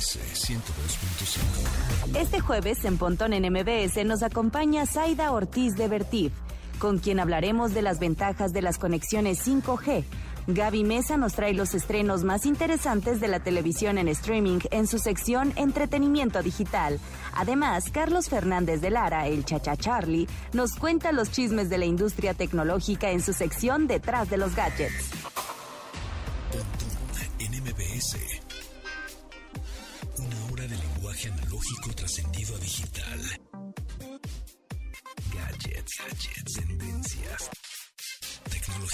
MBS 102.5. Este jueves en Pontón en MBS nos acompaña Zaida Ortiz de Vertif, con quien hablaremos de las ventajas de las conexiones 5G. Gaby Mesa nos trae los estrenos más interesantes de la televisión en streaming en su sección Entretenimiento Digital. Además, Carlos Fernández de Lara, el Chacha Charlie, nos cuenta los chismes de la industria tecnológica en su sección Detrás de los Gadgets.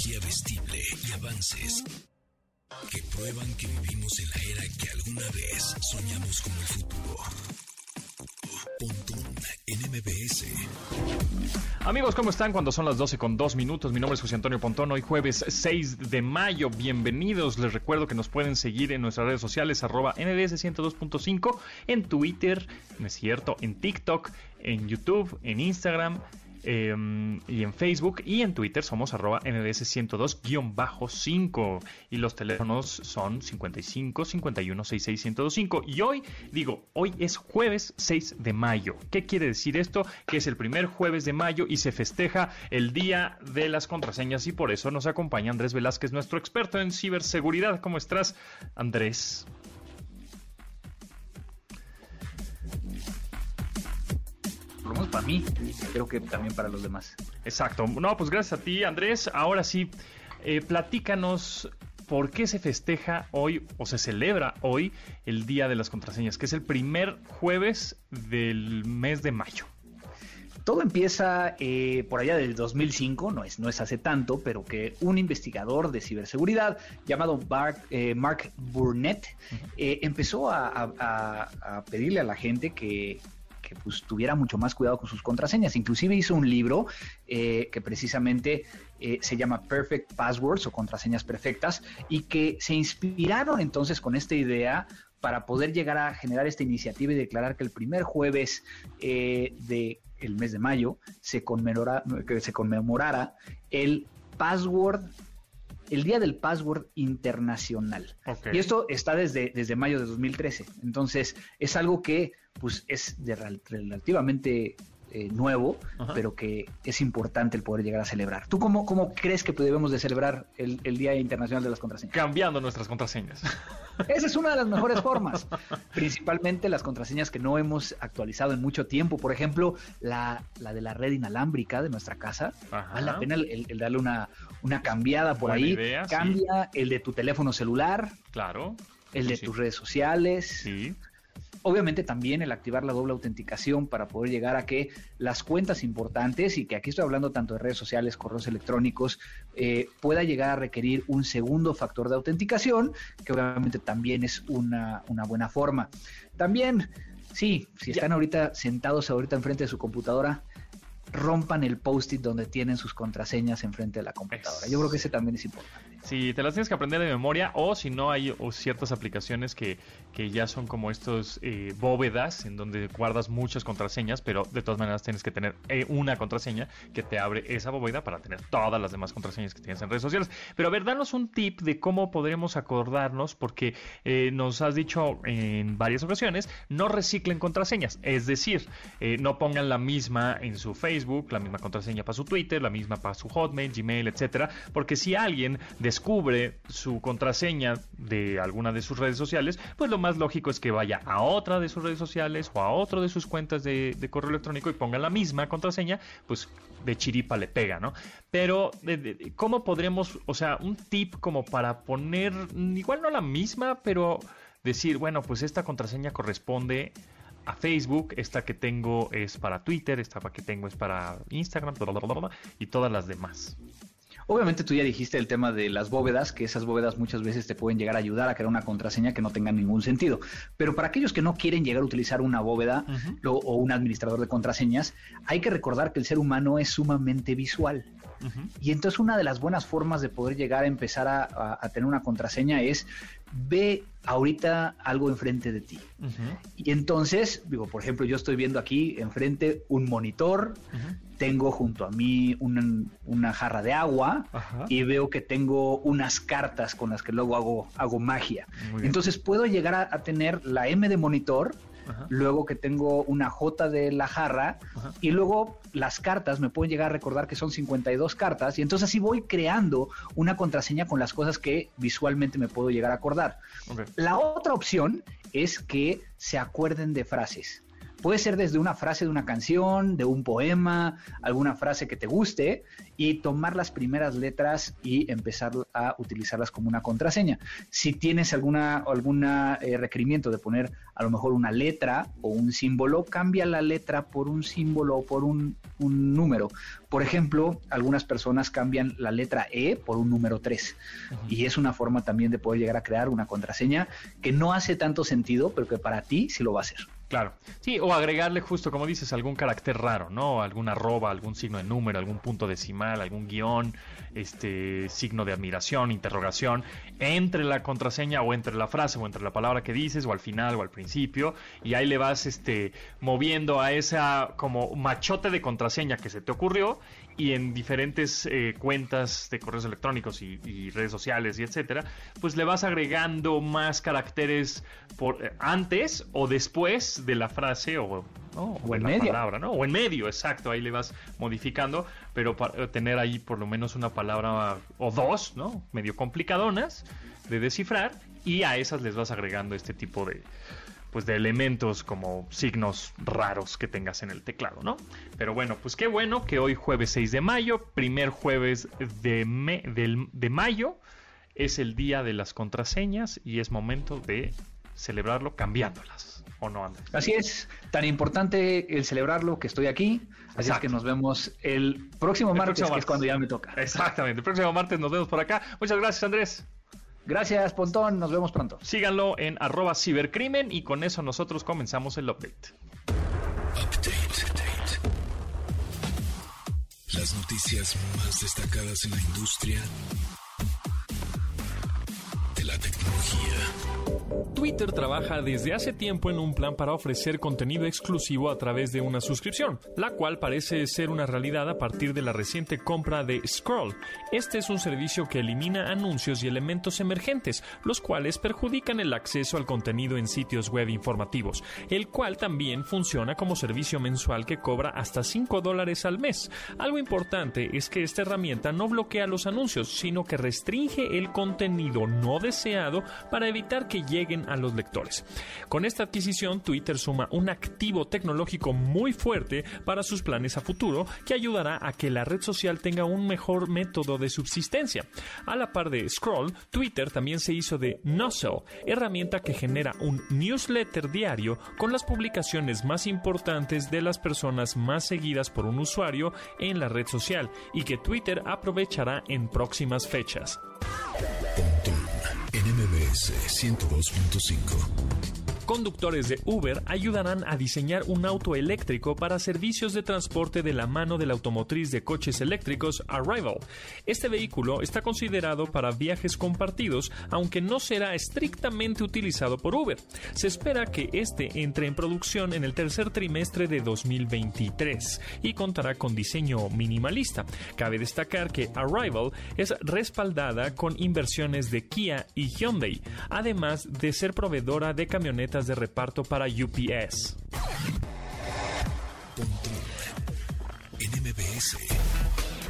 Tecnología vestible y avances que prueban que vivimos en la era que alguna vez soñamos como el futuro. Pontón en MBS. Amigos, ¿cómo están? Cuando son las 12 con 2 minutos, mi nombre es José Antonio Pontón, hoy jueves 6 de mayo, bienvenidos, les recuerdo que nos pueden seguir en nuestras redes sociales, arroba NDS 102.5, en Twitter, no es cierto, en TikTok, en YouTube, en Instagram, eh, y en Facebook y en Twitter somos arroba NDS102-5 y los teléfonos son 55 51 66 1025 y hoy digo, hoy es jueves 6 de mayo. ¿Qué quiere decir esto? Que es el primer jueves de mayo y se festeja el día de las contraseñas y por eso nos acompaña Andrés Velázquez, nuestro experto en ciberseguridad. ¿Cómo estás, Andrés? Para mí, creo que también para los demás. Exacto. No, pues gracias a ti, Andrés. Ahora sí, eh, platícanos por qué se festeja hoy o se celebra hoy el Día de las Contraseñas, que es el primer jueves del mes de mayo. Todo empieza eh, por allá del 2005, no es, no es hace tanto, pero que un investigador de ciberseguridad llamado Mark, eh, Mark Burnett eh, empezó a, a- a pedirle a la gente que, que pues, tuviera mucho más cuidado con sus contraseñas. Inclusive hizo un libro eh, que precisamente eh, se llama Perfect Passwords o contraseñas perfectas y que se inspiraron entonces con esta idea para poder llegar a generar esta iniciativa y declarar que el primer jueves eh, de el mes de mayo se, conmemora, se conmemorara el password el día del password internacional. Y esto está desde, desde mayo de 2013. Entonces, es algo que pues es de rel- relativamente eh, nuevo, Ajá. pero que es importante el poder llegar a celebrar. ¿Tú cómo, cómo crees que debemos de celebrar el, el Día Internacional de las Contraseñas? Cambiando nuestras contraseñas. Esa es una de las mejores formas. Principalmente las contraseñas que no hemos actualizado en mucho tiempo. Por ejemplo, la, la de la red inalámbrica de nuestra casa. Ajá. Vale la pena el, darle una, una cambiada por Buena ahí. idea, sí. Cambia el de tu teléfono celular, Claro. el de sí. tus redes sociales. Sí. Obviamente también el activar la doble autenticación para poder llegar a que las cuentas importantes, y que aquí estoy hablando tanto de redes sociales, correos electrónicos, eh, pueda llegar a requerir un segundo factor de autenticación, que obviamente también es una, una buena forma. También, sí, si están ahorita sentados ahorita enfrente de su computadora, rompan el post-it donde tienen sus contraseñas enfrente de la computadora. Yo creo que ese también es importante. Sí, te las tienes que aprender de memoria o si no hay ciertas aplicaciones que, que ya son como estos eh, bóvedas en donde guardas muchas contraseñas, pero de todas maneras tienes que tener eh, una contraseña que te abre esa bóveda para tener todas las demás contraseñas que tienes en redes sociales. Pero a ver, danos un tip de cómo podremos acordarnos porque eh, nos has dicho en varias ocasiones, no reciclen contraseñas, es decir, no pongan la misma en su Facebook, la misma contraseña para su Twitter, la misma para su Hotmail, Gmail, etcétera, porque si alguien descubre su contraseña de alguna de sus redes sociales, pues lo más lógico es que vaya a otra de sus redes sociales o a otro de sus cuentas de, correo electrónico y ponga la misma contraseña, pues de chiripa le pega, ¿no? Pero, ¿cómo podremos, o sea, un tip como para poner, igual no la misma, pero decir, bueno, pues esta contraseña corresponde a Facebook, esta que tengo es para Twitter, esta que tengo es para Instagram, bla, bla, bla, y todas las demás. Obviamente tú ya dijiste el tema de las bóvedas, que esas bóvedas muchas veces te pueden llegar a ayudar a crear una contraseña que no tenga ningún sentido. Pero para aquellos que no quieren llegar a utilizar una bóveda lo- o un administrador de contraseñas, hay que recordar que el ser humano es sumamente visual. Y entonces una de las buenas formas de poder llegar a empezar a, a tener una contraseña es ve ahorita algo enfrente de ti. Y entonces, digo, por ejemplo, yo estoy viendo aquí enfrente un monitor, tengo junto a mí una, jarra de agua y veo que tengo unas cartas con las que luego hago, hago magia. Entonces puedo llegar a, tener la M de monitor, luego que tengo una J de la jarra y luego las cartas me pueden llegar a recordar que son 52 cartas y entonces así voy creando una contraseña con las cosas que visualmente me puedo llegar a acordar. La otra opción es que se acuerden de frases. Puede ser desde una frase de una canción, de un poema, alguna frase que te guste y tomar las primeras letras y empezar a utilizarlas como una contraseña. Si tienes alguna alguna eh, requerimiento de poner a lo mejor una letra o un símbolo, cambia la letra por un símbolo o por un, número. Por ejemplo, algunas personas cambian la letra E por un número 3 y es una forma también de poder llegar a crear una contraseña que no hace tanto sentido, pero que para ti sí lo va a hacer. Claro. Sí, o agregarle justo, como dices, algún carácter raro, ¿no? Alguna arroba, algún signo de número, algún punto decimal, algún guion, este signo de admiración, interrogación, entre la contraseña o entre la frase o entre la palabra que dices o al final o al principio y ahí le vas este moviendo a esa como machote de contraseña que se te ocurrió y en diferentes eh, cuentas de correos electrónicos y, redes sociales y etcétera, pues le vas agregando más caracteres por eh, antes o después de la frase o, en la medio. palabra, ¿no? O en medio, exacto, ahí le vas modificando, pero para eh, tener ahí por lo menos una palabra o dos, ¿no? Medio complicadonas de descifrar y a esas les vas agregando este tipo de pues de elementos como signos raros que tengas en el teclado, ¿no? Pero bueno, pues qué bueno que hoy jueves 6 de mayo, primer jueves de, de mayo, es el día de las contraseñas y es momento de celebrarlo cambiándolas. ¿O no, Andrés? Así es, tan importante el celebrarlo que estoy aquí. Así es que nos vemos el próximo martes, que es cuando ya me toca. Exactamente, el próximo martes nos vemos por acá. Muchas gracias, Andrés. Gracias, Pontón. Nos vemos pronto. Síganlo en arroba cibercrimen y con eso nosotros comenzamos el update. Update. Las noticias más destacadas en la industria Twitter trabaja desde hace tiempo en un plan para ofrecer contenido exclusivo a través de una suscripción, la cual parece ser una realidad a partir de la reciente compra de Scroll. Este es un servicio que elimina anuncios y elementos emergentes, los cuales perjudican el acceso al contenido en sitios web informativos, el cual también funciona como servicio mensual que cobra hasta 5 dólares al mes. Algo importante es que esta herramienta no bloquea los anuncios, sino que restringe el contenido no deseado para evitar que lleguen a los lectores. Con esta adquisición, Twitter suma un activo tecnológico muy fuerte para sus planes a futuro que ayudará a que la red social tenga un mejor método de subsistencia. A la par de Scroll, Twitter también se hizo de Nuzzle, herramienta que genera un newsletter diario con las publicaciones más importantes de las personas más seguidas por un usuario en la red social y que Twitter aprovechará en próximas fechas. NMBS 102.5 conductores de Uber ayudarán a diseñar un auto eléctrico para servicios de transporte de la mano de la automotriz de coches eléctricos Arrival. Este vehículo está considerado para viajes compartidos, aunque no será estrictamente utilizado por Uber. Se espera que este entre en producción en el tercer trimestre de 2023 y contará con diseño minimalista. Cabe destacar que Arrival es respaldada con inversiones de Kia y Hyundai, además de ser proveedora de camionetas de reparto para UPS.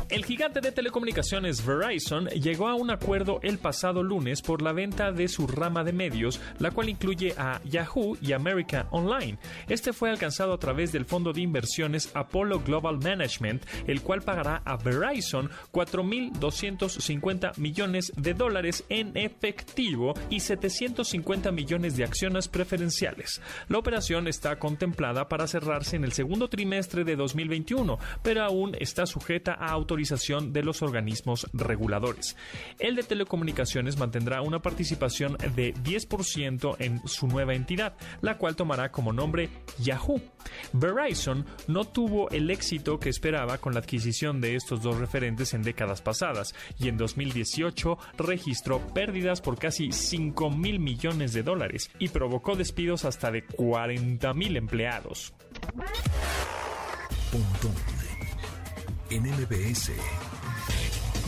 El gigante de telecomunicaciones Verizon llegó a un acuerdo el pasado lunes por la venta de su rama de medios, la cual incluye a Yahoo y America Online. Este fue alcanzado a través del fondo de inversiones Apollo Global Management, el cual pagará a Verizon 4.250 millones de dólares en efectivo y 750 millones de acciones preferenciales. La operación está contemplada para cerrarse en el segundo trimestre de 2021, pero aún está sujeta a autorización de los organismos reguladores. El de telecomunicaciones mantendrá una participación de 10% en su nueva entidad, la cual tomará como nombre Yahoo. Verizon no tuvo el éxito que esperaba con la adquisición de estos dos referentes en décadas pasadas y en 2018 registró pérdidas por casi 5 mil millones de dólares y provocó despidos hasta de 40 mil empleados. En MBS.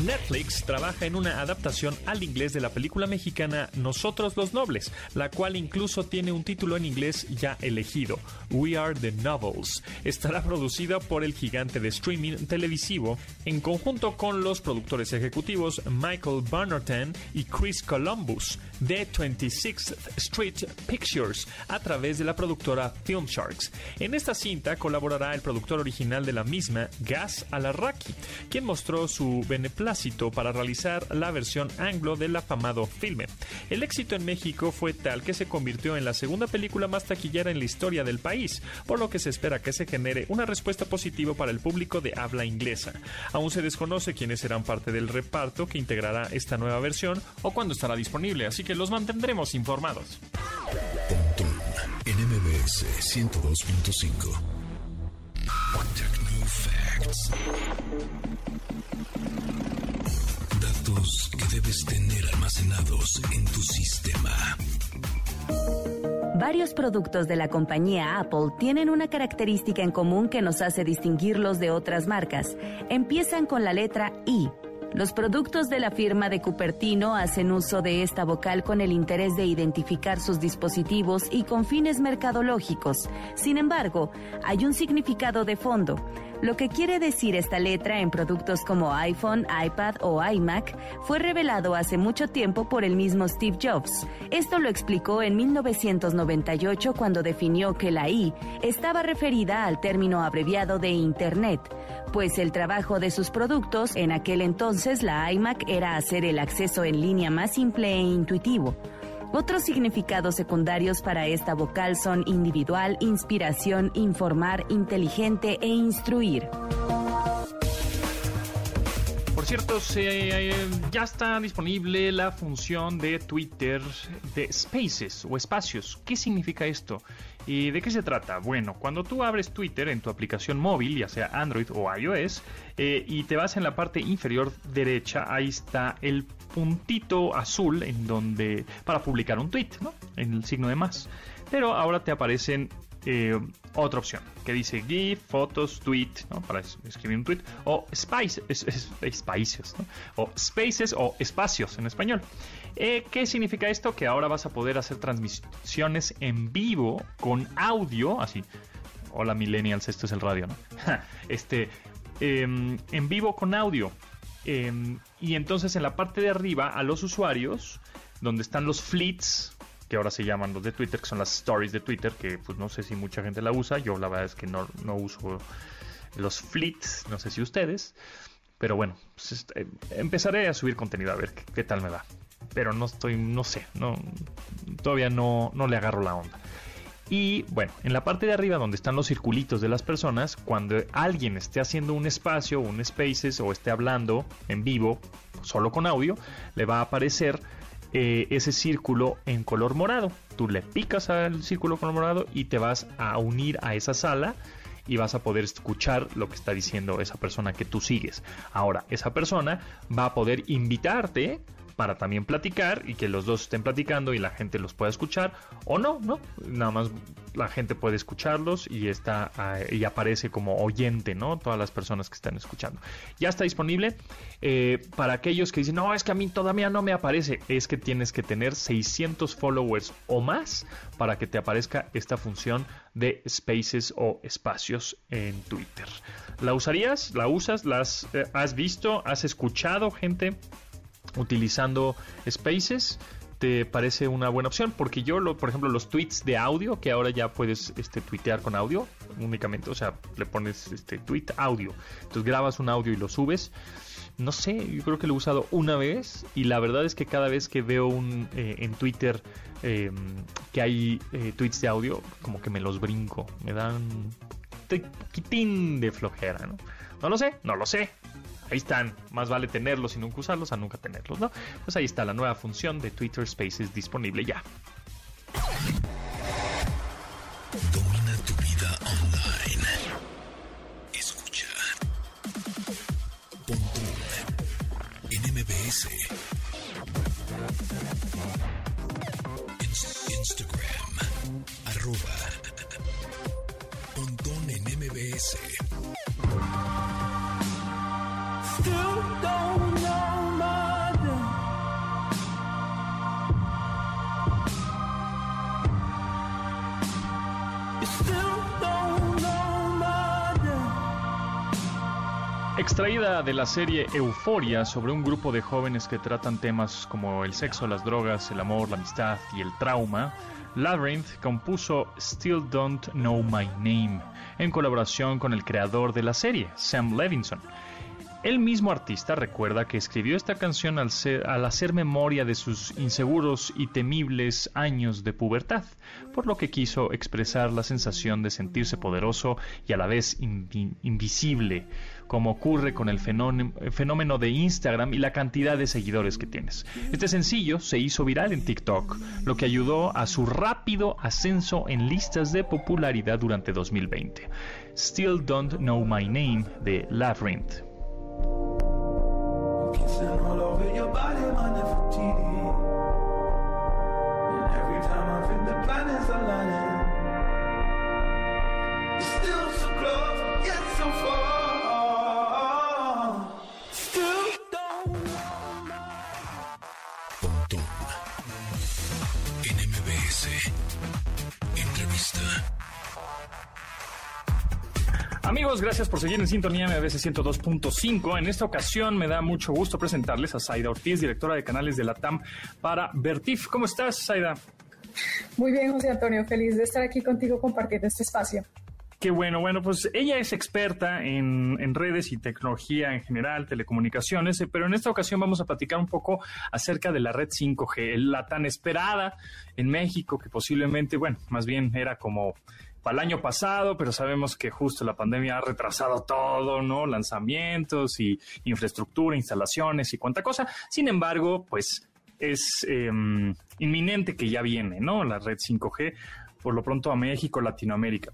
Netflix trabaja en una adaptación al inglés de la película mexicana Nosotros los Nobles, la cual incluso tiene un título en inglés ya elegido, We Are the Nobles. Estará producida por el gigante de streaming televisivo en conjunto con los productores ejecutivos Michael Barnerton y Chris Columbus de 26th Street Pictures a través de la productora Film Sharks. En esta cinta colaborará el productor original de la misma, Gas Alarraqui, quien mostró su beneplácito para realizar la versión anglo del afamado filme. El éxito en México fue tal que se convirtió en la segunda película más taquillera en la historia del país, por lo que se espera que se genere una respuesta positiva para el público de habla inglesa. Aún se desconoce quiénes serán parte del reparto que integrará esta nueva versión o cuándo estará disponible, así que los mantendremos informados. en MBS 102.5. que debes tener almacenados en tu sistema. Varios productos de la compañía Apple tienen una característica en común que nos hace distinguirlos de otras marcas. Empiezan con la letra I. Los productos de la firma de Cupertino hacen uso de esta vocal con el interés de identificar sus dispositivos y con fines mercadológicos. Sin embargo, hay un significado de fondo. Lo que quiere decir esta letra en productos como iPhone, iPad o iMac fue revelado hace mucho tiempo por el mismo Steve Jobs. Esto lo explicó en 1998 cuando definió que la I estaba referida al término abreviado de Internet, pues el trabajo de sus productos en aquel entonces la iMac era hacer el acceso en línea más simple e intuitivo. Otros significados secundarios para esta vocal son individual, inspiración, informar, inteligente e instruir. Por cierto, se, eh, ya está disponible la función de Twitter de Spaces o espacios. ¿Qué significa esto? ¿Y de qué se trata? Bueno, cuando tú abres Twitter en tu aplicación móvil, ya sea Android o iOS, eh, y te vas en la parte inferior derecha, ahí está el puntito azul en donde para publicar un tweet, ¿no? En el signo de más. Pero ahora te aparecen eh, otra opción que dice GIF, fotos, tweet, para escribir un tweet, o ¿no? o spaces o espacios en español. Eh, ¿Qué significa esto? Que ahora vas a poder hacer transmisiones en vivo con audio, así. Hola millennials, esto es el radio, ¿no? este, em, en vivo con audio. Em, y entonces en la parte de arriba a los usuarios, donde están los fleets, que ahora se llaman los de Twitter, que son las stories de Twitter, que pues no sé si mucha gente la usa, yo la verdad es que no, no uso los fleets, no sé si ustedes, pero bueno, pues, este, empezaré a subir contenido a ver qué, tal me va. Pero no estoy, no sé, no, todavía no, no le agarro la onda. Y bueno, en la parte de arriba donde están los circulitos de las personas, cuando alguien esté haciendo un espacio, un spaces o esté hablando en vivo, solo con audio, le va a aparecer eh, ese círculo en color morado. Tú le picas al círculo color morado y te vas a unir a esa sala y vas a poder escuchar lo que está diciendo esa persona que tú sigues. Ahora, esa persona va a poder invitarte para también platicar y que los dos estén platicando y la gente los pueda escuchar o no, ¿no? Nada más la gente puede escucharlos y está ah, y aparece como oyente, ¿no? Todas las personas que están escuchando. Ya está disponible eh, para aquellos que dicen, no, es que a mí todavía no me aparece. Es que tienes que tener 600 followers o más para que te aparezca esta función de spaces o espacios en Twitter. ¿La usarías? ¿La usas? ¿Las eh, has visto? ¿Has escuchado gente? Utilizando Spaces te parece una buena opción porque yo lo, por ejemplo los tweets de audio que ahora ya puedes este tuitear con audio únicamente o sea le pones este tweet audio. Entonces grabas un audio y lo subes. No sé yo creo que lo he usado una vez y la verdad es que cada vez que veo un eh, en Twitter em, que hay eh, tweets de audio como que me los brinco. Me dan un poquitín de flojera no no lo sé no lo sé ahí están. Más vale tenerlos y nunca usarlos a nunca tenerlos, ¿no? Pues ahí está la nueva función de Twitter Spaces disponible ya. Domina tu vida online. Escucha. Pontón en MBS. Instagram. Arroba. Pontón en MBS. Extraída de la serie Euforia sobre un grupo de jóvenes que tratan temas como el sexo, las drogas, el amor, la amistad y el trauma, Labyrinth compuso Still Don't Know My Name en colaboración con el creador de la serie, Sam Levinson. El mismo artista recuerda que escribió esta canción al, hacer memoria de sus inseguros y temibles años de pubertad, por lo que quiso expresar la sensación de sentirse poderoso y a la vez invi- invisible, como ocurre con el fenómeno, fenómeno de Instagram y la cantidad de seguidores que tienes. Este sencillo se hizo viral en TikTok, lo que ayudó a su rápido ascenso en listas de popularidad durante 2020. Still Don't Know My Name de Labyrinth. MBS. Entrevista. Amigos, gracias por seguir en sintonía MBS 102.5. En esta ocasión me da mucho gusto presentarles a Zaida Ortiz, directora de canales de la TAM para Vertif. ¿Cómo estás, Zaida? Muy bien, José Antonio, feliz de estar aquí contigo compartiendo este espacio. Qué bueno, bueno, pues ella es experta en, redes y tecnología en general, telecomunicaciones, eh, pero en esta ocasión vamos a platicar un poco acerca de la red 5G, la tan esperada en México, que posiblemente, bueno, más bien era como para el año pasado, pero sabemos que justo la pandemia ha retrasado todo, ¿no? Lanzamientos y infraestructura, instalaciones y cuánta cosa. Sin embargo, pues es eh, inminente que ya viene, ¿no? La red 5G, por lo pronto a México, Latinoamérica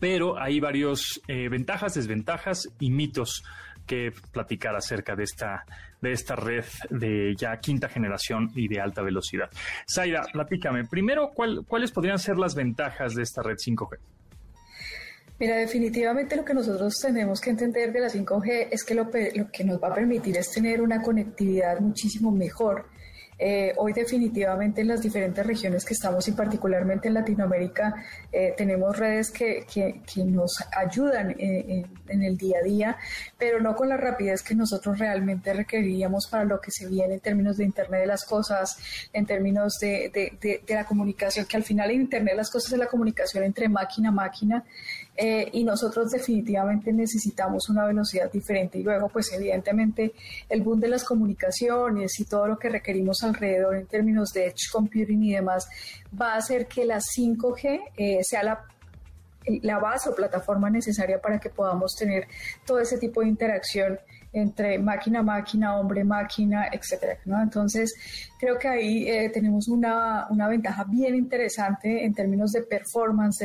pero hay varios eh, ventajas, desventajas y mitos que platicar acerca de esta, de esta red de ya quinta generación y de alta velocidad. Zaida, platícame, primero, ¿cuál- ¿cuáles podrían ser las ventajas de esta red 5G? Mira, definitivamente lo que nosotros tenemos que entender de la 5G es que lo, lo que nos va a permitir es tener una conectividad muchísimo mejor. Eh, hoy definitivamente en las diferentes regiones que estamos y particularmente en Latinoamérica eh, tenemos redes que, que- nos ayudan eh, en, en el día a día, pero no con la rapidez que nosotros realmente requeriríamos para lo que se viene en términos de Internet de las Cosas, en términos de, de- de- de la comunicación, que al final en Internet de las Cosas es la comunicación entre máquina a máquina. Eh, y nosotros definitivamente necesitamos una velocidad diferente. Y luego pues evidentemente el boom de las comunicaciones y todo lo que requerimos alrededor en términos de edge computing y demás va a hacer que la 5G eh, sea la la base o plataforma necesaria para que podamos tener todo ese tipo de interacción entre máquina, máquina, hombre, máquina, etcétera. Entonces, creo que ahí eh, tenemos una, una ventaja bien interesante en términos de performance,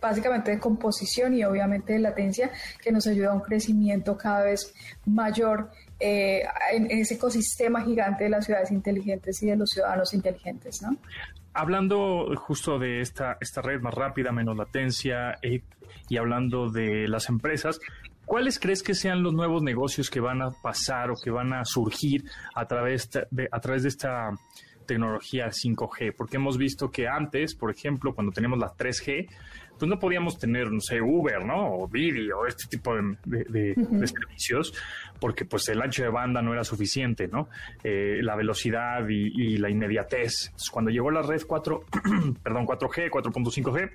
básicamente de composición y obviamente de latencia, que nos ayuda a un crecimiento cada vez mayor eh, en, ese ecosistema gigante de las ciudades inteligentes y de los ciudadanos inteligentes. Hablando justo de esta, esta red más rápida, menos latencia eh, y hablando de las empresas, ¿cuáles crees que sean los nuevos negocios que van a pasar o que van a surgir a través de, a través de esta tecnología 5G? Porque hemos visto que antes, por ejemplo, cuando teníamos la 3G, pues no podíamos tener, no sé, Uber, ¿no? O Didi o este tipo de, de- de- de servicios, porque pues el ancho de banda no era suficiente, ¿no? Eh, la velocidad y, y la inmediatez. Entonces, cuando llegó la red 4, perdón, 4G, 4.5G,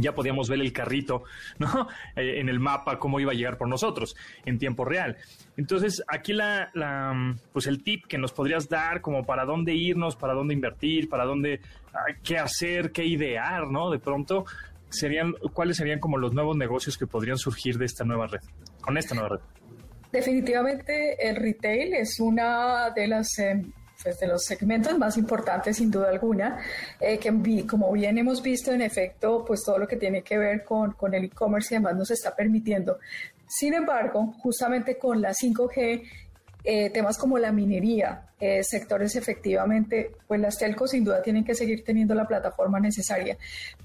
ya podíamos ver el carrito, ¿no? Eh, en el mapa, cómo iba a llegar por nosotros en tiempo real. Entonces, aquí la, la, pues el tip que nos podrías dar como para dónde irnos, para dónde invertir, para dónde, qué hacer, qué idear, ¿no? De pronto, serían, ¿cuáles serían como los nuevos negocios que podrían surgir de esta nueva red? Con esta nueva red. Definitivamente el retail es una de las eh, pues, de los segmentos más importantes sin duda alguna, eh, que como bien hemos visto en efecto, pues todo lo que tiene que ver con, con el e-commerce y además nos está permitiendo. Sin embargo, justamente con la 5G eh, temas como la minería, eh, sectores efectivamente, pues las telcos sin duda tienen que seguir teniendo la plataforma necesaria,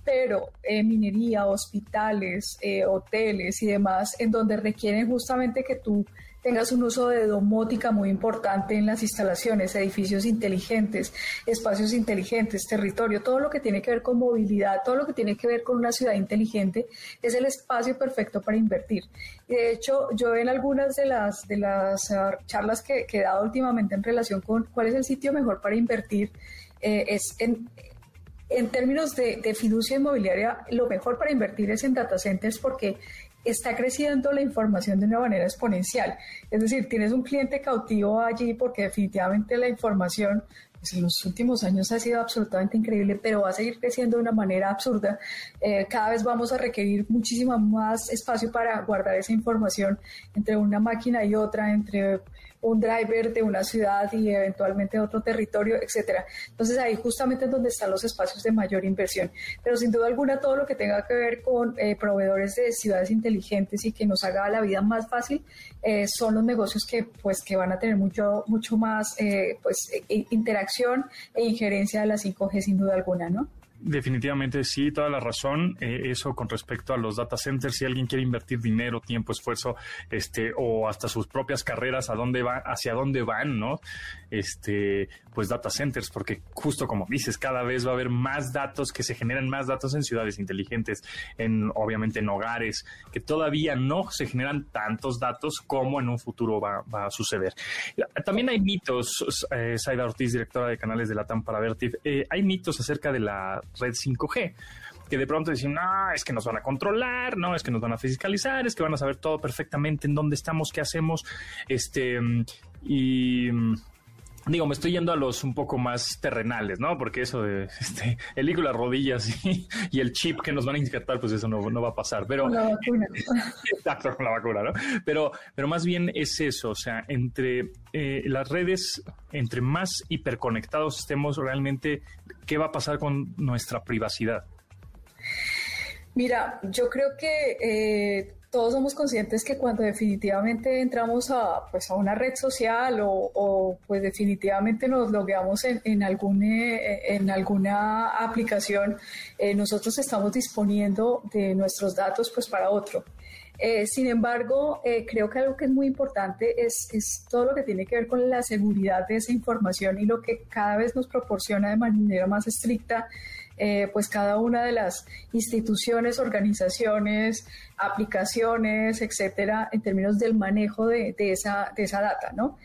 pero eh, minería, hospitales, hoteles y demás, en donde requieren justamente que tú tengas un uso de domótica muy importante en las instalaciones, edificios inteligentes, espacios inteligentes, territorio, todo lo que tiene que ver con movilidad, todo lo que tiene que ver con una ciudad inteligente, es el espacio perfecto para invertir. De hecho, yo en algunas de las, de las ah, charlas que, he dado últimamente en relación con cuál es el sitio mejor para invertir, eh, es en, en términos de, de, fiducia inmobiliaria, lo mejor para invertir es en data centers porque está creciendo la información de una manera exponencial. Es decir, tienes un cliente cautivo allí porque definitivamente la información pues, en los últimos años ha sido absolutamente increíble, pero va a seguir creciendo de una manera absurda. Eh, cada vez vamos a requerir muchísimo más espacio para guardar esa información entre una máquina y otra, entre un driver de una ciudad y eventualmente otro territorio, etcétera. Entonces ahí justamente es donde están los espacios de mayor inversión. Pero sin duda alguna todo lo que tenga que ver con eh, proveedores de ciudades inteligentes y que nos haga la vida más fácil eh, son los negocios que pues que van a tener mucho mucho más eh, pues interacción e injerencia de la 5G sin duda alguna, ¿no? Definitivamente sí, toda la razón. Eh, eso con respecto a los data centers, si alguien quiere invertir dinero, tiempo, esfuerzo, este, o hasta sus propias carreras, a dónde va, hacia dónde van, ¿no? Este, pues data centers, porque justo como dices, cada vez va a haber más datos que se generan más datos en ciudades inteligentes, en obviamente en hogares, que todavía no se generan tantos datos como en un futuro va, a suceder. También hay mitos, eh, Saida Ortiz, directora de canales de Latam para Vertiv, eh, hay mitos acerca de la red 5G que de pronto dicen, no, es que nos van a controlar, no, es que nos van a fiscalizar, es que van a saber todo perfectamente en dónde estamos, qué hacemos, este, y digo, me estoy yendo a los un poco más terrenales, ¿no? Porque eso de este, el las rodillas y, y, el chip que nos van a insertar, pues eso no, no va a pasar. Pero la vacuna. exacto, con la vacuna, ¿no? Pero, pero más bien es eso, o sea, entre eh, las redes, entre más hiperconectados estemos realmente, ¿qué va a pasar con nuestra privacidad? Mira, yo creo que eh, todos somos conscientes que cuando definitivamente entramos a, pues, a una red social o, pues definitivamente nos logueamos en, en, algún, eh, en alguna aplicación, nosotros estamos disponiendo de nuestros datos pues para otro. Eh, sin embargo, eh, creo que algo que es muy importante es, todo lo que tiene que ver con la seguridad de esa información y lo que cada vez nos proporciona de manera más estricta eh, pues cada una de las instituciones, organizaciones, aplicaciones, etcétera, en términos del manejo de, esa, de esa data, ¿no?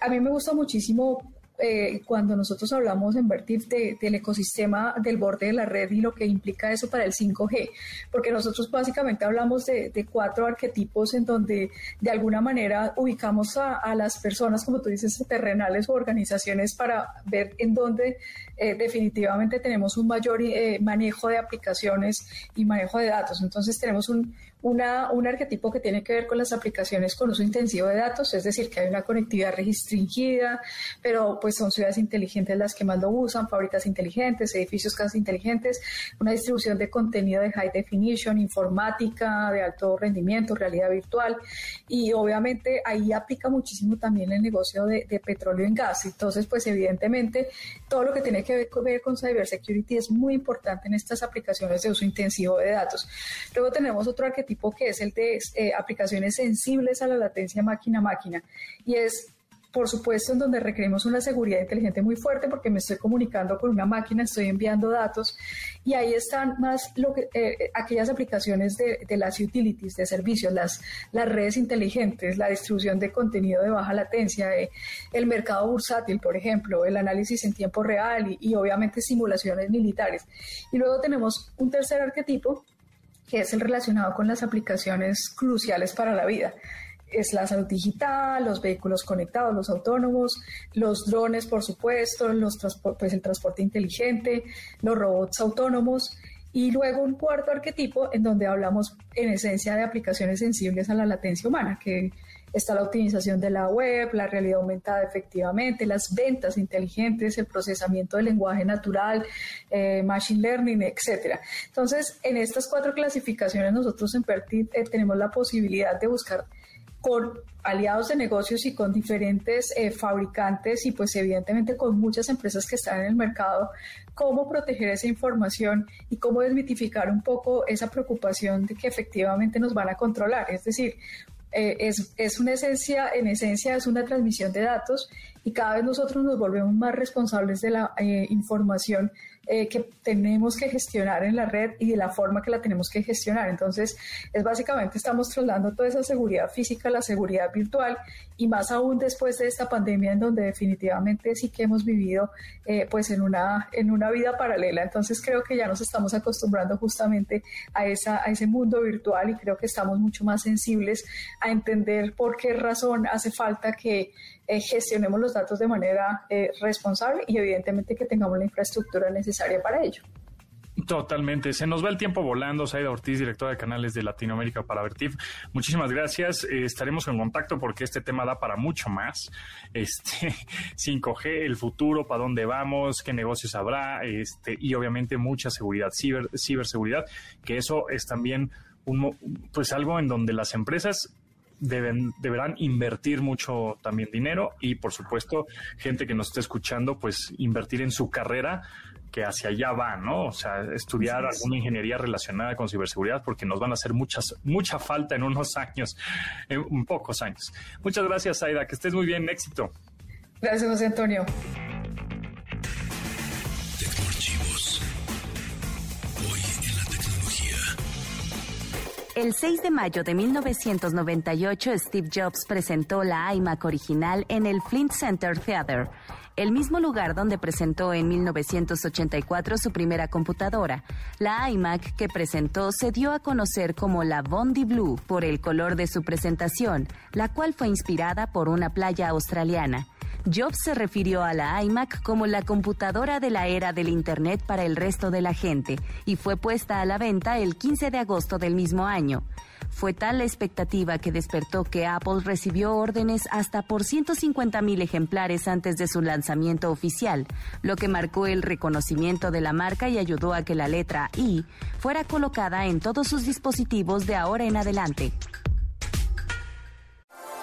a mí me gusta muchísimo eh, cuando nosotros hablamos en Vertif del ecosistema del borde de la red y lo que implica eso para el 5G, porque nosotros básicamente hablamos de, cuatro arquetipos en donde de alguna manera ubicamos a, las personas, como tú dices, terrenales o organizaciones para ver en dónde eh, definitivamente tenemos un mayor eh, manejo de aplicaciones y manejo de datos. Entonces tenemos un, una, un arquetipo que tiene que ver con las aplicaciones con uso intensivo de datos, es decir, que hay una conectividad restringida, pero pues son ciudades inteligentes las que más lo usan, fábricas inteligentes, edificios casi inteligentes, una distribución de contenido de high definition, informática de alto rendimiento, realidad virtual y obviamente ahí aplica muchísimo también el negocio de, petróleo en gas. Entonces, pues evidentemente todo lo que tiene ver con cybersecurity es muy importante en estas aplicaciones de uso intensivo de datos. Luego tenemos otro arquetipo tipo que es el de eh, aplicaciones sensibles a la latencia máquina-máquina. Y es por supuesto, en donde requerimos una seguridad inteligente muy fuerte porque me estoy comunicando con una máquina, estoy enviando datos y ahí están más que, eh, aquellas aplicaciones de, las utilities, de servicios, las, las redes inteligentes, la distribución de contenido de baja latencia, eh, el mercado bursátil, por ejemplo, el análisis en tiempo real y obviamente simulaciones militares. Y luego tenemos un tercer arquetipo que es el relacionado con las aplicaciones cruciales para la vida. Es la salud digital, los vehículos conectados, los autónomos, los drones, por supuesto, pues el transporte inteligente, los robots autónomos. Y luego un cuarto arquetipo en donde hablamos en esencia de aplicaciones sensibles a la latencia humana, que está la optimización de la web, la realidad aumentada efectivamente, las ventas inteligentes, el procesamiento del lenguaje natural, eh, machine learning, etcétera. Entonces, en estas cuatro clasificaciones nosotros en Pertit eh, tenemos la posibilidad de buscar con aliados de negocios y con diferentes eh, fabricantes y pues evidentemente con muchas empresas que están en el mercado, cómo proteger esa información y cómo desmitificar un poco esa preocupación de que efectivamente nos van a controlar. Es decir, eh, es, es, una esencia, en esencia es una transmisión de datos y cada vez nosotros nos volvemos más responsables de la eh, información eh, que tenemos que gestionar en la red y de la forma que la tenemos que gestionar. Entonces, es básicamente estamos trasladando toda esa seguridad física a la seguridad virtual y más aún después de esta pandemia en donde definitivamente sí que hemos vivido eh, pues en una, en una vida paralela. Entonces, creo que ya nos estamos acostumbrando justamente a, esa, a ese mundo virtual y creo que estamos mucho más sensibles a entender por qué razón hace falta que eh, gestionemos los datos de manera eh, responsable y evidentemente que tengamos la infraestructura necesaria para ello. Totalmente. Se nos va el tiempo volando. Saida Ortiz, directora de canales de Latinoamérica para Vertif. Muchísimas gracias. Eh, estaremos en contacto porque este tema da para mucho más. Este 5G, el futuro, para dónde vamos, qué negocios habrá, este, y obviamente mucha seguridad, ciber, ciberseguridad, que eso es también un, pues algo en donde las empresas deben, deberán invertir mucho también dinero y por supuesto gente que nos esté escuchando pues invertir en su carrera que hacia allá va, ¿no? O sea, estudiar alguna ingeniería relacionada con ciberseguridad porque nos van a hacer muchas, mucha falta en unos años, en pocos años. Muchas gracias, Aida, que estés muy bien, éxito. Gracias, José Antonio. El 6 de mayo de 1998, Steve Jobs presentó la iMac original en el Flint Center Theater, el mismo lugar donde presentó en 1984 su primera computadora. La iMac que presentó se dio a conocer como la Bondi Blue por el color de su presentación, la cual fue inspirada por una playa australiana. Jobs se refirió a la iMac como la computadora de la era del Internet para el resto de la gente y fue puesta a la venta el 15 de agosto del mismo año. Fue tal la expectativa que despertó que Apple recibió órdenes hasta por 150 mil ejemplares antes de su lanzamiento oficial, lo que marcó el reconocimiento de la marca y ayudó a que la letra I fuera colocada en todos sus dispositivos de ahora en adelante.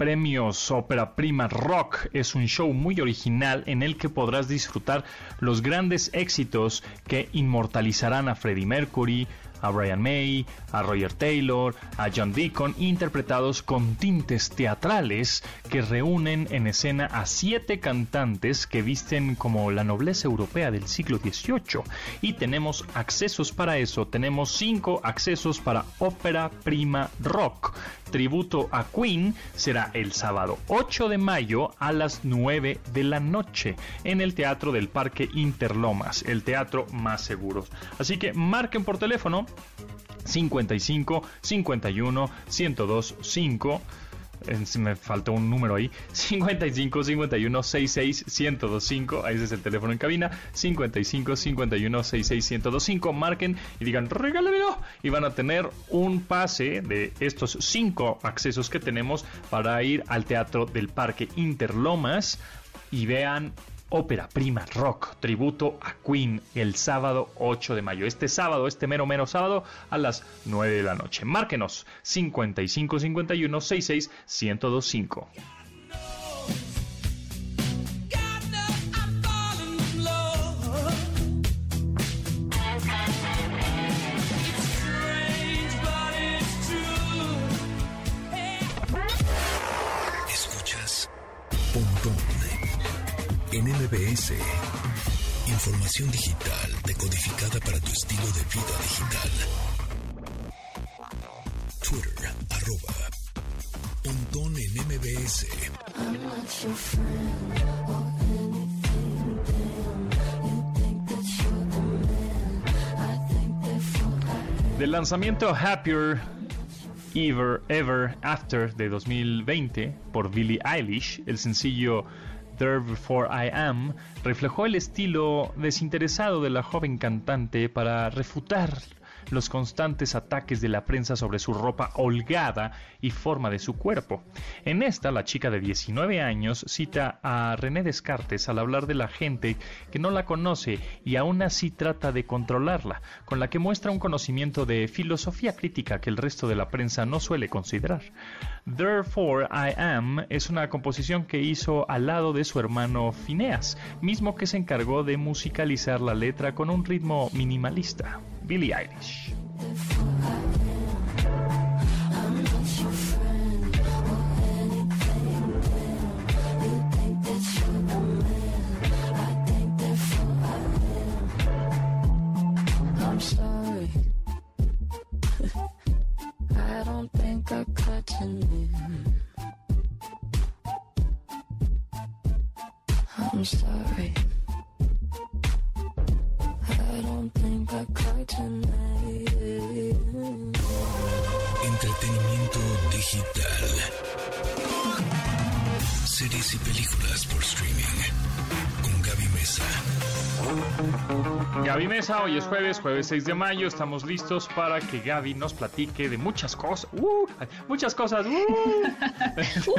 Premios Ópera Prima Rock es un show muy original en el que podrás disfrutar los grandes éxitos que inmortalizarán a Freddie Mercury, a Brian May, a Roger Taylor, a John Deacon, interpretados con tintes teatrales que reúnen en escena a siete cantantes que visten como la nobleza europea del siglo XVIII. Y tenemos accesos para eso, tenemos cinco accesos para Ópera Prima Rock. Tributo a Queen será el sábado 8 de mayo a las 9 de la noche en el Teatro del Parque Interlomas, el teatro más seguro. Así que marquen por teléfono 55 51 102 5 me faltó un número ahí. 55 51 66 1025 ahí es el teléfono en cabina. 55 51 66 1025 marquen y digan regálamelo y van a tener un pase de estos cinco accesos que tenemos para ir al teatro del parque Interlomas y vean Ópera Prima Rock, tributo a Queen, el sábado 8 de mayo. Este sábado, este mero mero sábado, a las 9 de la noche. Márquenos 55 51 66 1025. MBS. Información digital decodificada para tu estilo de vida digital. Twitter, arroba Pontón en MBS. Del lanzamiento Happier Ever Ever After de 2020 por Billie Eilish, el sencillo There Before I Am reflejó el estilo desinteresado de la joven cantante para refutar los constantes ataques de la prensa sobre su ropa holgada y forma de su cuerpo. En esta, la chica de 19 años cita a René Descartes al hablar de la gente que no la conoce y aún así trata de controlarla, con la que muestra un conocimiento de filosofía crítica que el resto de la prensa no suele considerar. Therefore I Am es una composición que hizo al lado de su hermano Phineas, mismo que se encargó de musicalizar la letra con un ritmo minimalista. Billie Eilish. I'm sorry. I don't Entretenimiento digital. Series y películas por streaming. Con Gaby Mesa. Gaby Mesa, hoy es jueves, jueves 6 de mayo, estamos listos para que Gaby nos platique de muchas cosas. ¡Uh! muchas cosas. ¡uh!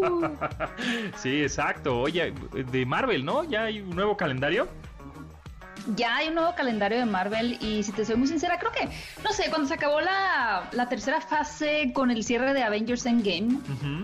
sí, exacto. Oye, de Marvel, ¿no? Ya hay un nuevo calendario. Ya hay un nuevo calendario de Marvel y si te soy muy sincera, creo que, no sé, cuando se acabó la, la tercera fase con el cierre de Avengers Endgame,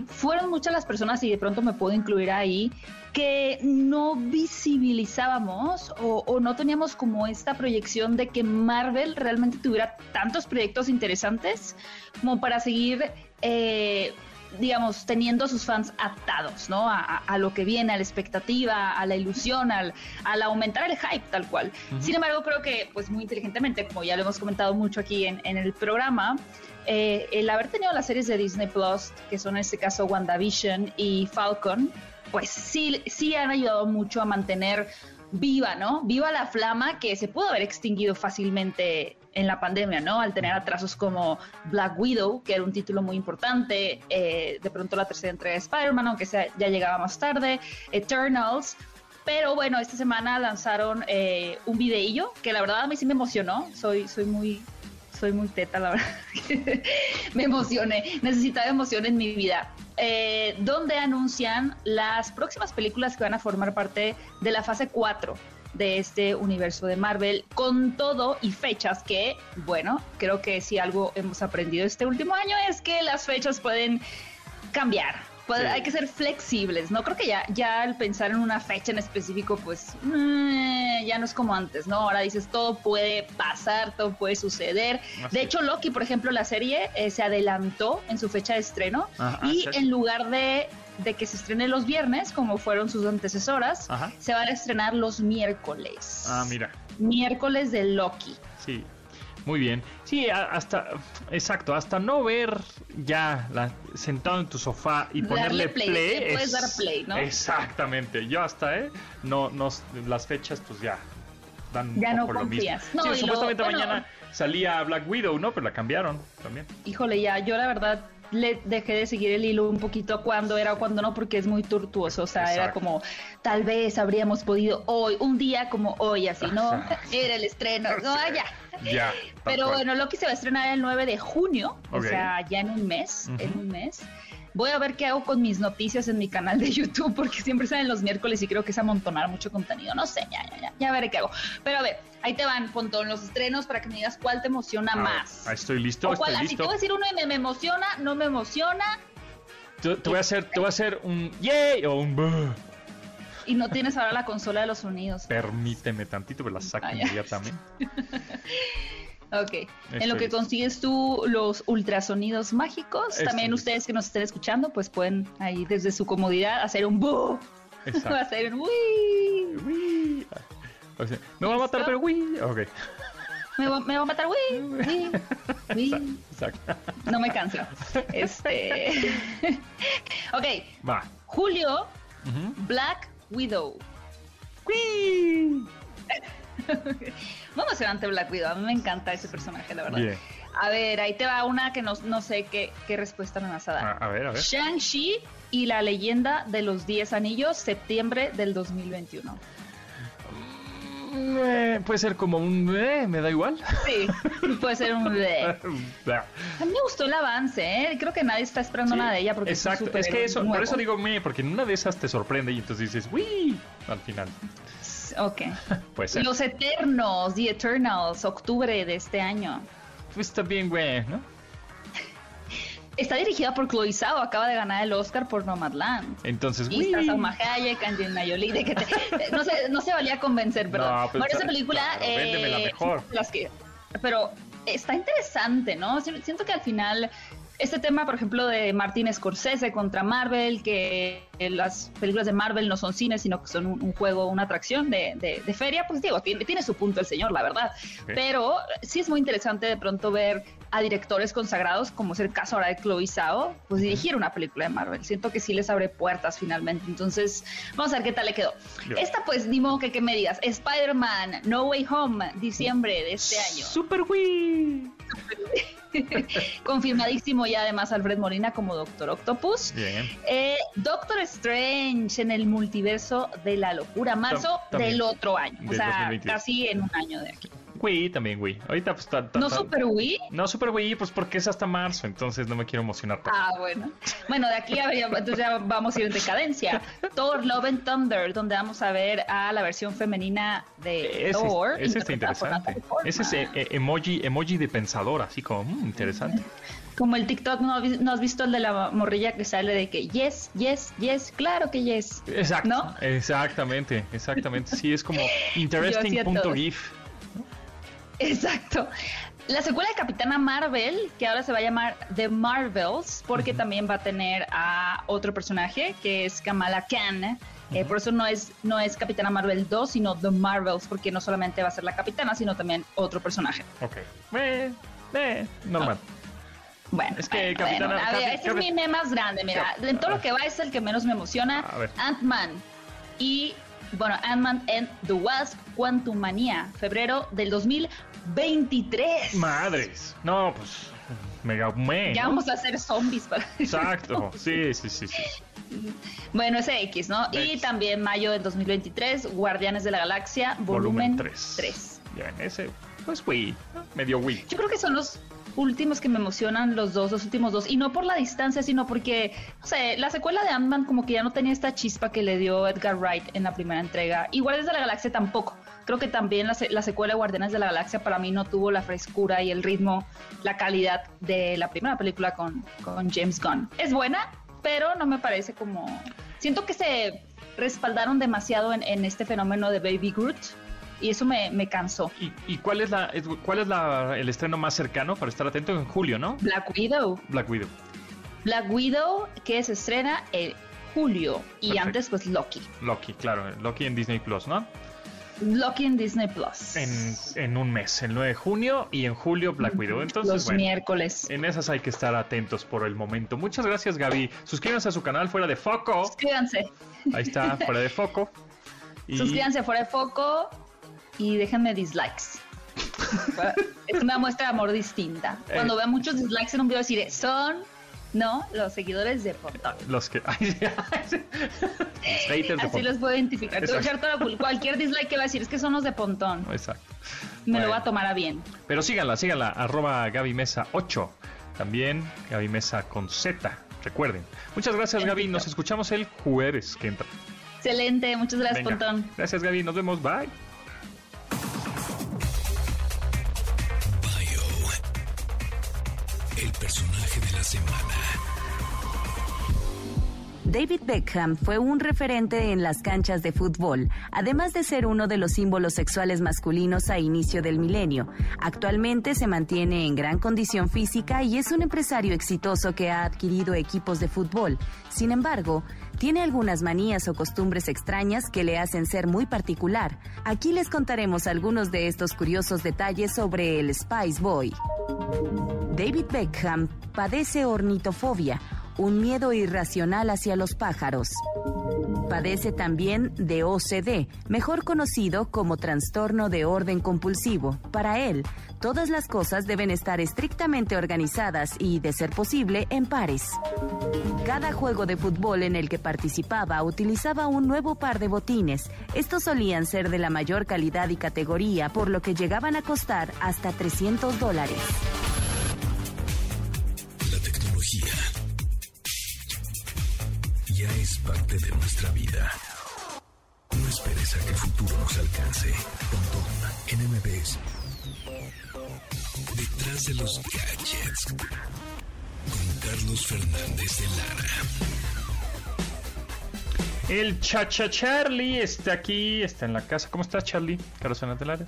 fueron muchas las personas, y de pronto me puedo incluir ahí, que no visibilizábamos o, o no teníamos como esta proyección de que Marvel realmente tuviera tantos proyectos interesantes como para seguir... eh, digamos, teniendo a sus fans atados, ¿no? A, a- a lo que viene, a la expectativa, a la ilusión, al, al aumentar el hype, tal cual. Sin embargo, creo que, pues muy inteligentemente, como ya lo hemos comentado mucho aquí en, en el programa, eh, el haber tenido las series de Disney Plus, que son en este caso WandaVision y Falcon, pues sí, sí han ayudado mucho a mantener viva, ¿no? Viva la flama que se pudo haber extinguido fácilmente en la pandemia, ¿no? Al tener atrasos como Black Widow, que era un título muy importante, eh, de pronto la tercera entrega de Spider-Man, aunque sea, ya llegaba más tarde, Eternals. Pero bueno, esta semana lanzaron eh, un videillo que la verdad a mí sí me emocionó. Soy, soy muy, soy muy teta, la verdad. me emocioné. Necesitaba emoción en mi vida. Eh, donde anuncian las próximas películas que van a formar parte de la fase 4 de este universo de Marvel, con todo y fechas que, bueno, creo que si algo hemos aprendido este último año es que las fechas pueden cambiar. Puede- Sí. Hay que ser flexibles, ¿no? Creo que ya, ya al pensar en una fecha en específico, pues mm, ya no es como antes, ¿no? Ahora dices, todo puede pasar, todo puede suceder. Así de hecho, Loki, por ejemplo, la serie eh, se adelantó en su fecha de estreno Ajá, y sí. en lugar de, de que se estrene los viernes, como fueron sus antecesoras, Ajá. se van a estrenar los miércoles. Ah, mira. Miércoles de Loki. Sí, muy bien. Sí, hasta, exacto, hasta no ver ya la- sentado en tu sofá y Darle ponerle play, play. puedes dar play, ¿no? Exactamente, yo hasta, ¿eh? No, no, las fechas pues ya dan Ya no poco lo mismo. confías. No, sí, lo- supuestamente bueno. mañana salía Black Widow, ¿no? Pero la cambiaron también. Híjole, ya, yo la verdad le dejé de seguir el hilo un poquito cuando era, cuando no, porque es muy tortuoso. O sea, era como, tal vez habríamos podido hoy, un día como hoy, así, ¿no? Era el estreno. No, ya. Ya. Pero cual. bueno, Loki se va a estrenar el 9 de junio, o sea, ya en un mes, en un mes. Voy a ver qué hago con mis noticias en mi canal de YouTube, porque siempre salen los miércoles y creo que es amontonar mucho contenido. No sé, ya, ya, ya, ya veré qué hago. Pero a ver, ahí te van, Pontón, los estrenos para que me digas cuál te emociona A ver, más. ahí estoy listo, O cuál- estoy así te voy a decir uno y me, me emociona, no me emociona, Te, te voy a hacer, te voy a hacer un yay o un buh. y no tienes ahora la consola de los sonidos. Permíteme tantito, pero la saco Ah, inmediatamente. Ok. En lo que listo. consigues tú los ultrasonidos mágicos, Estoy también ustedes que nos estén escuchando, pues pueden ahí desde su comodidad hacer un Exacto. hacer un. Uy. O sea, me va a matar, pero uy. Ok. Me, va- me va a matar, Wii, Wii, Wii. Exacto. No me canso. Este. ok, Va. Julio. Black Widow. Muy emocionante Black Widow. A mí me encanta ese personaje, la verdad. Bien. A ver, ahí te va una que no, no sé qué, qué respuesta me vas a A, dar. a ver, a ver. Shang-Chi y la leyenda de los 10 anillos, septiembre del 2021. Mm, eh, puede ser como un... eh, me da igual. Sí, puede ser un... Bla. A mí me gustó el avance, ¿eh? Creo que nadie está esperando Sí, nada de ella porque Exacto, es, un es que eso, por superhéroe eso nuevo. digo me, porque en una de esas te sorprende y entonces dices, ¡Wii! Al final. Ok. Puede ser. Los Eternos, The Eternals, octubre de este año. Pues está bien, güey, ¿no? Está dirigida por Chloe Zhao, acaba de ganar el Oscar por Nomadland. Entonces, Y está ¡Wii! Salma Hayek, Angelina Jolie, de que te- no, se, no se valía convencer, perdón. No, pues, bueno, esa película... claro, véndemela mejor. de las que- pero está interesante, ¿no? Si- Siento que al final... Este tema, por ejemplo, de Martin Scorsese contra Marvel, que las películas de Marvel no son cine, sino que son un, un juego, una atracción de, de- de feria, pues digo, tiene, tiene su punto el señor, la verdad. Pero sí es muy interesante de pronto ver a directores consagrados, como es el caso ahora de Chloe Zhao, pues dirigir una película de Marvel. Siento que sí les abre puertas finalmente. Entonces, vamos a ver qué tal le quedó. Yo. Esta, pues, ni modo que, que me digas. Spider-Man, No Way Home, diciembre de este año. ¡Super Wii! Confirmadísimo ya además Alfred Molina como Doctor Octopus. Bien. Eh, Doctor Strange en el multiverso de la locura, marzo también. del otro año. O sea, 2022. casi en un año de aquí. Wii también, Wii. Ahorita pues está... está- ¿No Super Wii? No, Super Wii, pues porque es hasta marzo, entonces no me quiero emocionar tanto. Ah, bueno. Bueno, de aquí habría- entonces ya vamos a ir en decadencia. Thor Love and Thunder, donde vamos a ver a la versión femenina de Ese, Thor. ese está interesante. Ese es eh, eh, emoji, emoji de pensador, así como mm, interesante. Como el TikTok, ¿no, has vi- no has visto el de la morrilla que sale de que yes, yes, yes, claro que yes? Exacto. ¿No? Exactamente, exactamente. Sí, es como interesting.gif. Exacto. La secuela de Capitana Marvel, que ahora se va a llamar The Marvels, porque también va a tener a otro personaje que es Kamala Khan. Eh, por eso no es, no es Capitana Marvel 2, sino The Marvels, porque no solamente va a ser la capitana, sino también otro personaje. Ok. Eh, eh, normal. Bueno, Es que bueno, Capitana- bueno, a ver, este es mi meme más grande, mira. En todo lo que va es el que menos me emociona. A ver. Ant-Man y, bueno, Ant-Man and the Wasp, Quantumania, febrero del 2023. Madres. No, pues. Mega me. Ya ¿no? vamos a hacer zombies para Exacto. Sí, sí, sí, sí. Bueno, ese X, ¿no? Y también mayo del 2023, Guardianes de la Galaxia, volumen, Volumen 3. 3. Bien, ese. Pues Wii. Medio Wii. Yo creo que son los últimos que me emocionan, los dos, los últimos dos. Y no por la distancia, sino porque, la secuela de Ant-Man como que ya no tenía esta chispa que le dio Edgar Wright en la primera entrega. Y Guardianes de la Galaxia tampoco. Creo que también la, la secuela de Guardianes de la Galaxia para mí no tuvo la frescura y el ritmo, la calidad de la primera película con, con James Gunn. Es buena, pero no me parece como... Siento que se respaldaron demasiado en, en este fenómeno de Baby Groot y eso me, me cansó. ¿Y, y cuál es la cuál es la, el estreno más cercano para estar atento en julio, no? Black Widow. Black Widow. Black Widow que se estrena en julio y Perfecto. antes pues Loki. Loki, claro, Loki en Disney Plus, ¿no? Loki en Disney Plus. En, en un mes, el 9 de junio y en julio Black Widow. Entonces, Los bueno, miércoles. en esas hay que estar atentos por el momento. Muchas gracias, Gaby. Suscríbanse a su canal Fuera de Foco. Suscríbanse. Ahí está, Fuera de Foco. Y Suscríbanse fuera de foco y déjenme dislikes. es una muestra de amor distinta. Cuando Eh. vean muchos dislikes en un video deciré, son no los seguidores de Pontón. los que... ay, sí, ay, sí. Los de Así los puedo identificar. Cualquier dislike que va a decir es que son los de Pontón. Exacto. Me lo voy a tomar a bien. Pero síganla, síganla, arroba Gaby Mesa 8. También Gaby Mesa con Z, recuerden. Muchas gracias, Gaby. Nos escuchamos el jueves que entra. Excelente, muchas gracias, Venga. Pontón. Gracias, Gaby. Nos vemos. Bye. David Beckham fue un referente en las canchas de fútbol, además de ser uno de los símbolos sexuales masculinos a inicio del milenio. Actualmente se mantiene en gran condición física y es un empresario exitoso que ha adquirido equipos de fútbol. Sin embargo, tiene algunas manías o costumbres extrañas que le hacen ser muy particular. Aquí les contaremos algunos de estos curiosos detalles sobre el Spice Boy. David Beckham padece ornitofobia, un miedo irracional hacia los pájaros. Padece también de OCD, mejor conocido como trastorno de orden compulsivo. Para él, todas las cosas deben estar estrictamente organizadas y, de ser posible, en pares. Cada juego de fútbol en el que participaba utilizaba un nuevo par de botines. Estos solían ser de la mayor calidad y categoría, por lo que llegaban a costar hasta 300 dólares. Ya es parte de nuestra vida. No esperes a que el futuro nos alcance. Pontón en MBS. Detrás de los gadgets. Con Carlos Fernández de Lara. El Chacha Charlie está aquí, está en la casa. ¿Cómo estás, Charlie? Carlos Fernández de Lara.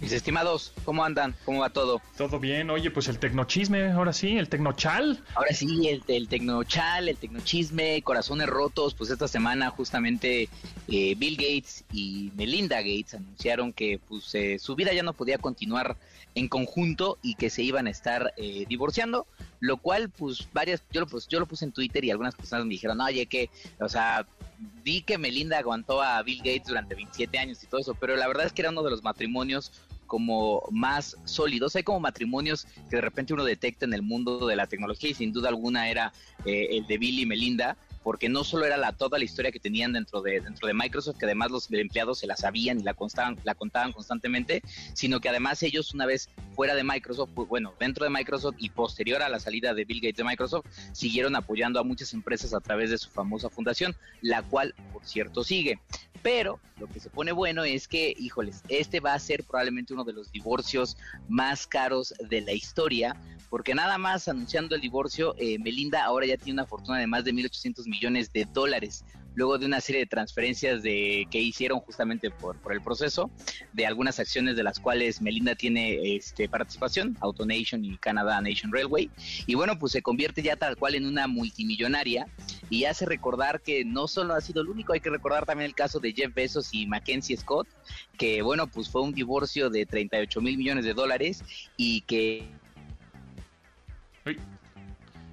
Mis estimados, ¿cómo andan? ¿Cómo va todo? Todo bien. Oye, pues el tecnochisme, ahora sí, el tecnochal. Ahora sí, el, el tecnochal, el tecnochisme, corazones rotos, pues esta semana justamente eh, Bill Gates y Melinda Gates anunciaron que pues eh, su vida ya no podía continuar en conjunto y que se iban a estar eh, divorciando, lo cual pues varias, yo lo, pues, yo lo puse en Twitter y algunas personas me dijeron, oye, que, o sea, vi que Melinda aguantó a Bill Gates durante 27 años y todo eso, pero la verdad es que era uno de los matrimonios como más sólidos. Hay como matrimonios que de repente uno detecta en el mundo de la tecnología y sin duda alguna era eh, el de Bill y Melinda porque no solo era la, toda la historia que tenían dentro de, dentro de Microsoft, que además los empleados se la sabían y la, constaban, la contaban constantemente, sino que además ellos una vez fuera de Microsoft, pues, bueno, dentro de Microsoft y posterior a la salida de Bill Gates de Microsoft, siguieron apoyando a muchas empresas a través de su famosa fundación, la cual, por cierto, sigue. Pero lo que se pone bueno es que, híjoles, este va a ser probablemente uno de los divorcios más caros de la historia, porque nada más anunciando el divorcio, eh, Melinda ahora ya tiene una fortuna de más de 1.800 millones de dólares, luego de una serie de transferencias de, que hicieron justamente por, por el proceso, de algunas acciones de las cuales Melinda tiene este, participación, AutoNation y Canada Nation Railway, y bueno, pues se convierte ya tal cual en una multimillonaria y hace recordar que no solo ha sido el único, hay que recordar también el caso de Jeff Bezos y Mackenzie Scott, que bueno, pues fue un divorcio de 38 mil millones de dólares y que.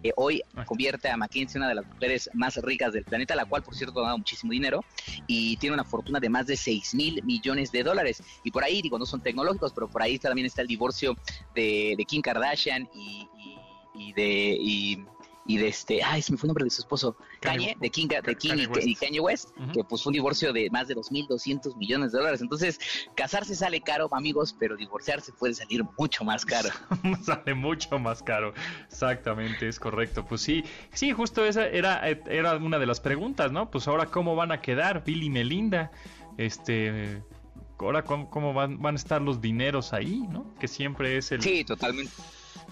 Eh, hoy convierte a McKinsey en una de las mujeres más ricas del planeta, la cual por cierto ha dado muchísimo dinero y tiene una fortuna de más de 6 mil millones de dólares. Y por ahí, digo, no son tecnológicos, pero por ahí también está el divorcio de, de Kim Kardashian y, y- y de... Y, y de este, ay, se me fue el nombre de su esposo, Kanye- de King, de King Kanye y- West. y Kanye West, que pues fue un divorcio de más de 2.200 millones de dólares. Entonces, casarse sale caro, amigos, pero divorciarse puede salir mucho más caro. Sale mucho más caro. Exactamente, es correcto. Pues sí, sí, justo esa era, era una de las preguntas, ¿no? Pues ahora, ¿cómo van a quedar Bill y Melinda? Este. Ahora, ¿cómo, cómo van, van a estar los dineros ahí, ¿no? Que siempre es el. Sí, totalmente.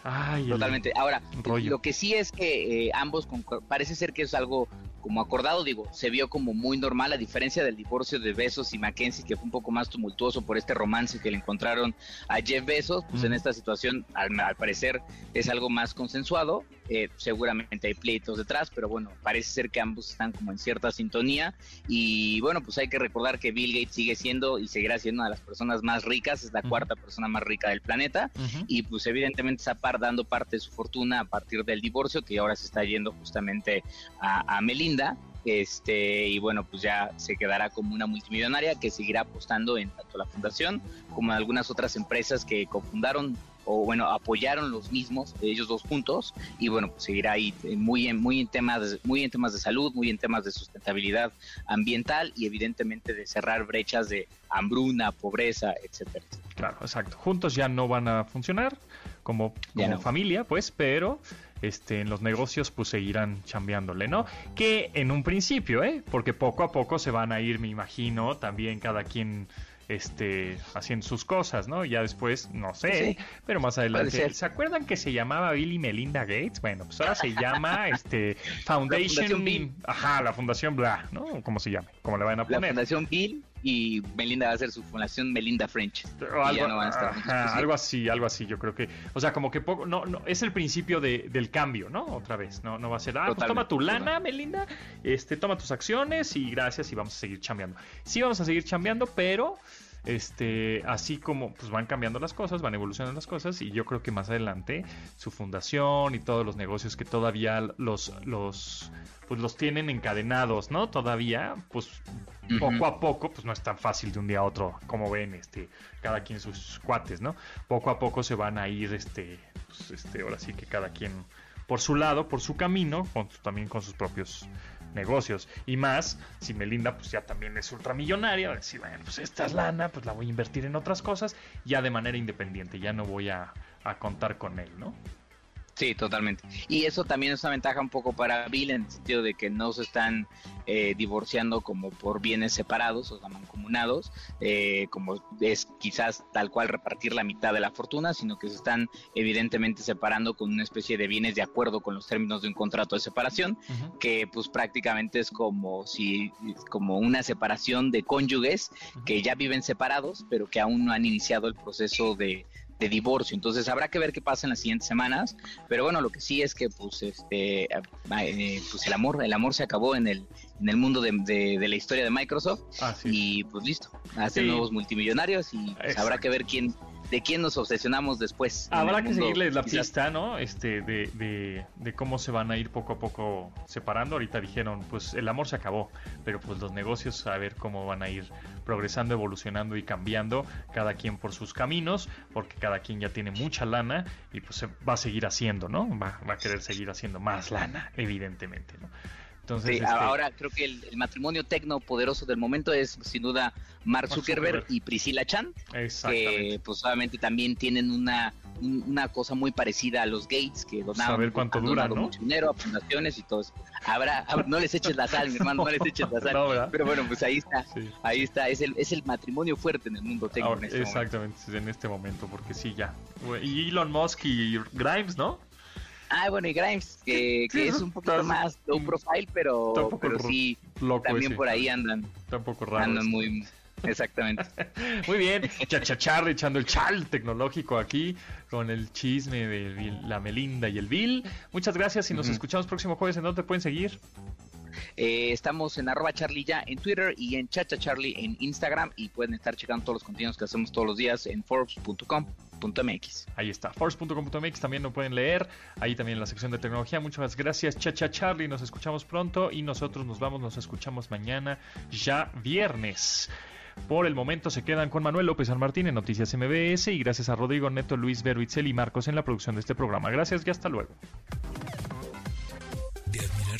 Ay, Totalmente. Ahora, rollo. lo que sí es que eh, ambos, parece ser que es algo como acordado, digo, se vio como muy normal, a diferencia del divorcio de Besos y Mackenzie, que fue un poco más tumultuoso por este romance que le encontraron a Jeff Bezos, pues en Ujú. esta situación, al, al parecer, es algo más consensuado, eh, seguramente hay pleitos detrás, pero bueno, parece ser que ambos están como en cierta sintonía, y bueno, pues hay que recordar que Bill Gates sigue siendo y seguirá siendo una de las personas más ricas, es la Ujú. cuarta persona más rica del planeta, Ujú. y pues evidentemente está dando parte de su fortuna a partir del divorcio que ahora se está yendo justamente a, a Melinda este y bueno pues ya se quedará como una multimillonaria que seguirá apostando en tanto la fundación como en algunas otras empresas que cofundaron o bueno apoyaron los mismos ellos dos juntos y bueno pues seguirá ahí eh, muy en muy en temas muy en temas de salud muy en temas de sustentabilidad ambiental y evidentemente de cerrar brechas de hambruna pobreza etcétera, etcétera. Claro, exacto. Juntos ya no van a funcionar como, como no. familia, pues, pero este, en los negocios pues seguirán chambeándole, ¿no? Que en un principio, ¿eh? Porque poco a poco se van a ir, me imagino, también cada quien este, haciendo sus cosas, ¿no? Ya después, no sé, Sí. pero más adelante. ¿Se acuerdan que se llamaba Bill y Melinda Gates? Bueno, pues ahora se llama este Foundation. Fundación Bill. Ajá, la Fundación Bla, ¿no? Como se llame, como le van a La poner. Fundación Bill y Melinda va a ser su fundación Melinda French. Y algo, ya no van a estar juntos, ajá, pues sí. algo así, algo así, yo creo que, o sea, como que poco, no, no, es el principio de- del cambio, ¿no? Otra vez, no, no va a ser, ah, pues toma tu lana. Melinda, este, toma tus acciones y gracias y vamos a seguir chambeando. Sí vamos a seguir chambeando, pero, este, así como, pues van cambiando las cosas, van evolucionando las cosas y yo creo que más adelante su fundación y todos los negocios que todavía los, los, pues los tienen encadenados, ¿no? Todavía, pues Poco a poco, pues no es tan fácil de un día a otro, como ven, este, cada quien sus cuates, ¿no? Poco a poco se van a ir, este, pues, este, ahora sí que cada quien por su lado, por su camino, con, también con sus propios negocios. Y más, si Melinda pues ya también es ultramillonaria, va a decir, bueno, pues esta es lana, pues la voy a invertir en otras cosas, ya de manera independiente, ya no voy a contar con él, ¿no? Sí, totalmente. Y eso también es una ventaja un poco para Bill en el sentido de que no se están eh, divorciando como por bienes separados, o sea, mancomunados, eh, como es quizás tal cual repartir la mitad de la fortuna, sino que se están evidentemente separando con una especie de bienes de acuerdo con los términos de un contrato de separación, que pues prácticamente es como si como una separación de cónyuges que ya viven separados, pero que aún no han iniciado el proceso de de divorcio. Entonces habrá que ver qué pasa en las siguientes semanas. Pero bueno, lo que sí es que pues este eh, pues el amor, el amor se acabó en el, en el mundo de, de- de la historia de Microsoft. Ah. Y pues listo, hacen Sí. nuevos multimillonarios y pues, habrá que ver quién, de quién nos obsesionamos después. Habrá que seguirles la quizás. pista, ¿no? Este, de, de, de cómo se van a ir poco a poco separando. Ahorita dijeron, pues el amor se acabó, pero pues los negocios a ver cómo van a ir progresando, evolucionando y cambiando, cada quien por sus caminos, porque cada quien ya tiene mucha lana y pues se va a seguir haciendo, ¿no? Va, va a querer seguir haciendo más lana, evidentemente, ¿no? Entonces, Sí, este, ahora creo que el, el matrimonio tecno poderoso del momento es sin duda Mark Zuckerberg, Zuckerberg. y Priscilla Chan, que pues obviamente también tienen una, un- una cosa muy parecida a los Gates, que donaron, Saber cuánto han dura, donado ¿no? mucho dinero a fundaciones y todo eso. Habrá, hab- no les eches la sal, mi hermano, no les eches la sal. Pero bueno, pues ahí está, Sí. ahí está, es el, es el matrimonio fuerte en el mundo tecno Ahora, en este momento. exactamente, en este momento, porque sí, ya. Y Elon Musk y Grimes, ¿no? Ah, bueno, y Grimes, que, es un poquito más low profile, pero, pero ro- sí, también ese. por ahí andan, Tampoco raro. andan muy... Exactamente. Muy bien, chachachar echando el chal tecnológico aquí con el chisme de la Melinda y el Bill. Muchas gracias y nos escuchamos próximo jueves. ¿En dónde te pueden seguir? Eh, estamos en arroba charlie ya en Twitter y en chacha charlie en Instagram y pueden estar checando todos los contenidos que hacemos todos los días en forbes.com.mx. Ahí está, force.com.mx también lo pueden leer. Ahí también en la sección de tecnología. Muchas gracias, Chacha Charlie. Nos escuchamos pronto y nosotros nos vamos, nos escuchamos mañana, ya viernes. Por el momento se quedan con Manuel López San Martín en Noticias MBS y gracias a Rodrigo Neto, Luis Vero, Itzel y Marcos en la producción de este programa. Gracias y hasta luego.